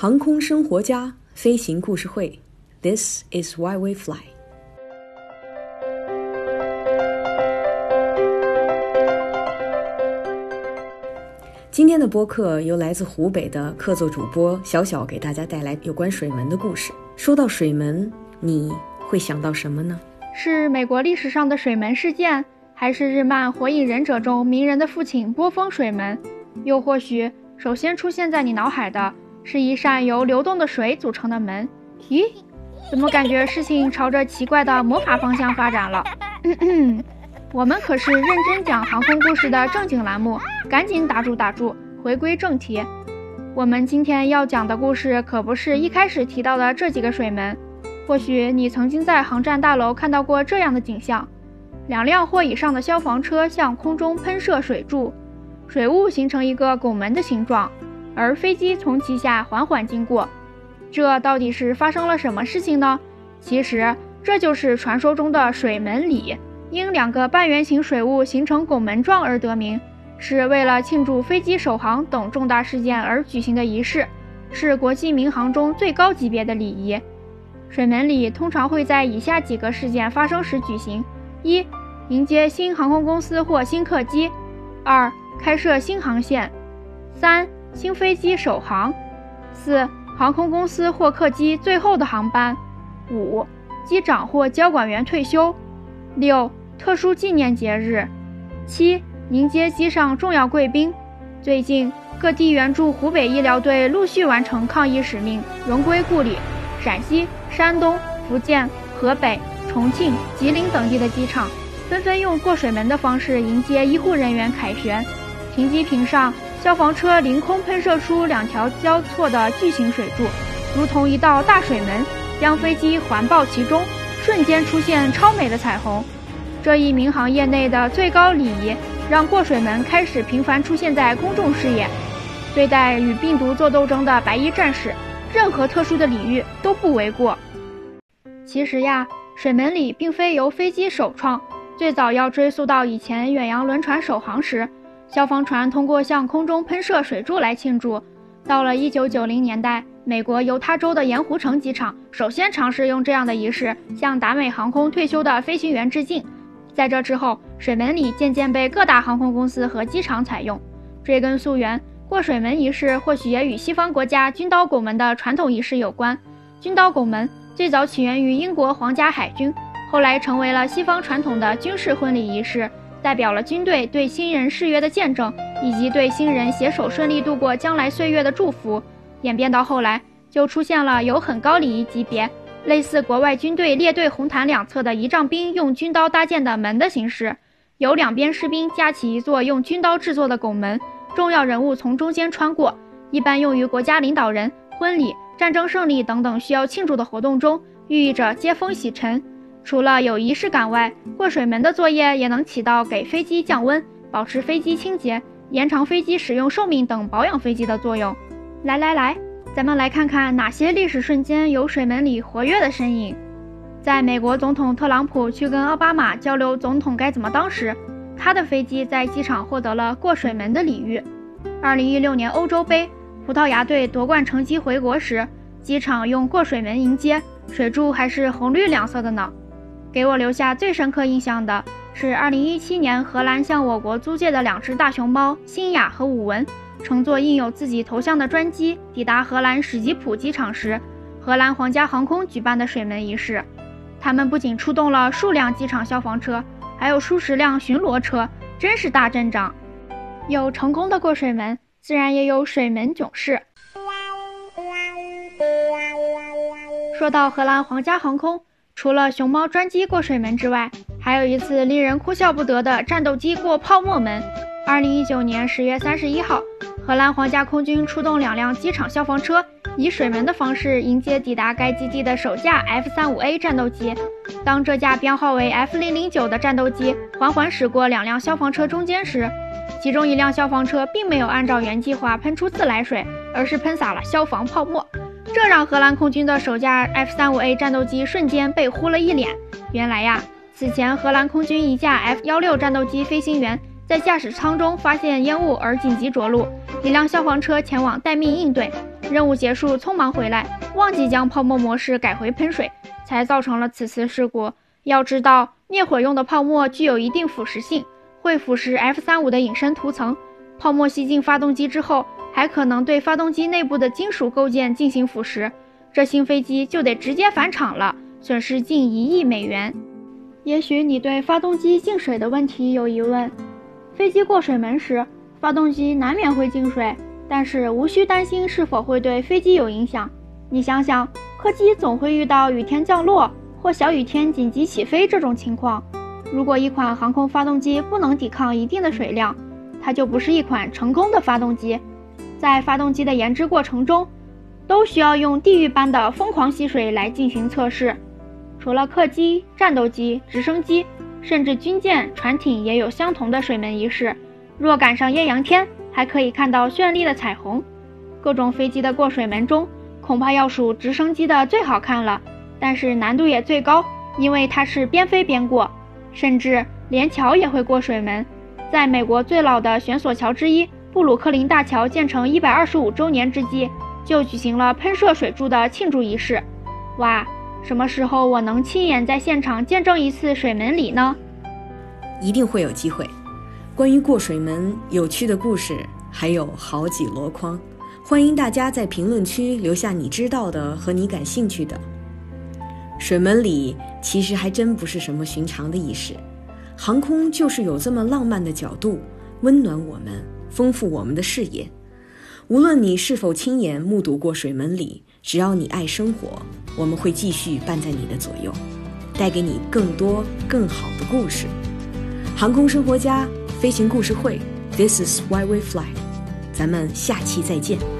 航空生活家飞行故事会，This is why we fly。今天的播客由来自湖北的客座主播小小给大家带来有关水门的故事。说到水门，你会想到什么呢？是美国历史上的水门事件，还是日漫《火影忍者》中鸣人的父亲波峰水门？又或许，首先出现在你脑海的是一扇由流动的水组成的门？咦，怎么感觉事情朝着奇怪的魔法方向发展了？我们可是认真讲航空故事的正经栏目，赶紧打住打住，回归正题。我们今天要讲的故事可不是一开始提到的这几个水门。或许你曾经在航站大楼看到过这样的景象：两辆或以上的消防车向空中喷射水柱，水雾形成一个拱门的形状，而飞机从其下缓缓经过。这到底是发生了什么事情呢？其实这就是传说中的水门礼。因两个半圆形水雾形成拱门状而得名，是为了庆祝飞机首航等重大事件而举行的仪式，是国际民航中最高级别的礼仪。水门礼通常会在以下几个事件发生时举行：一、迎接新航空公司或新客机；二、开设新航线；三、新飞机首航；四、航空公司或客机最后的航班；五、机长或交管员退休；六。特殊纪念节日，七迎接机上重要贵宾。最近，各地援助湖北医疗队陆续完成抗疫使命，荣归故里。陕西、山东、福建、河北、重庆、吉林等地的机场，纷纷用过水门的方式迎接医护人员凯旋。停机坪上，消防车凌空喷射出两条交错的巨型水柱，如同一道大水门，将飞机环抱其中，瞬间出现超美的彩虹。这一民航业内的最高礼仪，让过水门开始频繁出现在公众视野。对待与病毒做斗争的白衣战士，任何特殊的礼遇都不为过。其实呀，水门礼并非由飞机首创，最早要追溯到以前远洋轮船首航时，消防船通过向空中喷射水柱来庆祝。到了1990年代，美国犹他州的盐湖城机场首先尝试用这样的仪式向达美航空退休的飞行员致敬。在这之后，水门礼渐渐被各大航空公司和机场采用。追根溯源，过水门仪式或许也与西方国家军刀拱门的传统仪式有关。军刀拱门最早起源于英国皇家海军，后来成为了西方传统的军事婚礼仪式，代表了军队对新人誓约的见证，以及对新人携手顺利度过将来岁月的祝福。演变到后来，就出现了有很高礼仪级别。类似国外军队列队红毯两侧的仪仗兵用军刀搭建的门的形式，由两边士兵架起一座用军刀制作的拱门，重要人物从中间穿过，一般用于国家领导人、婚礼、战争胜利等等需要庆祝的活动中，寓意着接风洗尘。除了有仪式感外，过水门的作业也能起到给飞机降温、保持飞机清洁、延长飞机使用寿命等保养飞机的作用。来来来。咱们来看看哪些历史瞬间有水门里活跃的身影。在美国总统特朗普去跟奥巴马交流总统该怎么当时，他的飞机在机场获得了过水门的礼遇。二零一六年欧洲杯，葡萄牙队夺冠成绩回国时，机场用过水门迎接，水柱还是红绿两色的呢。给我留下最深刻印象的是二零一七年荷兰向我国租借的两只大熊猫新雅和武文。乘坐印有自己头像的专机抵达荷兰史吉普机场时，荷兰皇家航空举办的水门仪式。他们不仅出动了数辆机场消防车，还有数十辆巡逻车，真是大阵仗。有成功的过水门，自然也有水门囧事。说到荷兰皇家航空，除了熊猫专机过水门之外，还有一次令人哭笑不得的战斗机过泡沫门。二零一九年十月三十一号。荷兰皇家空军出动两辆机场消防车，以水门的方式迎接抵达该基地的首架 F-35A 战斗机。当这架编号为 F-009 的战斗机缓缓驶过两辆消防车中间时，其中一辆消防车并没有按照原计划喷出自来水，而是喷洒了消防泡沫，这让荷兰空军的首架 F-35A 战斗机瞬间被呼了一脸。原来呀，此前荷兰空军一架 F-16 战斗机飞行员在驾驶舱中发现烟雾而紧急着陆。一辆消防车前往待命应对，任务结束，匆忙回来，忘记将泡沫模式改回喷水，才造成了此次事故。要知道，灭火用的泡沫具有一定腐蚀性，会腐蚀 F 三五的隐身涂层。泡沫吸进发动机之后，还可能对发动机内部的金属构件进行腐蚀，这新飞机就得直接返厂了，损失近一亿美元。也许你对发动机进水的问题有疑问，飞机过水门时，发动机难免会进水，但是无需担心是否会对飞机有影响。你想想，客机总会遇到雨天降落。或小雨天紧急起飞这种情况，如果一款航空发动机不能抵抗一定的水量，它就不是一款成功的发动机。在发动机的研制过程中，都需要用地狱般的疯狂吸水来进行测试。除了客机、战斗机、直升机，甚至军舰、船艇也有相同的水门仪式。若赶上艳阳天，还可以看到绚丽的彩虹。各种飞机的过水门中，恐怕要数直升机的最好看了。但是难度也最高，因为它是边飞边过，甚至连桥也会过水门。在美国最老的悬索桥之一布鲁克林大桥建成一百二十五周年之际，就举行了喷射水柱的庆祝仪式。哇，什么时候我能亲眼在现场见证一次水门礼呢？一定会有机会。关于过水门有趣的故事还有好几箩筐，欢迎大家在评论区留下你知道的和你感兴趣的。水门里其实还真不是什么寻常的仪式，航空就是有这么浪漫的角度，温暖我们，丰富我们的视野。无论你是否亲眼目睹过水门里，只要你爱生活，我们会继续伴在你的左右，带给你更多更好的故事。航空生活家飞行故事会，This is why we fly。咱们下期再见。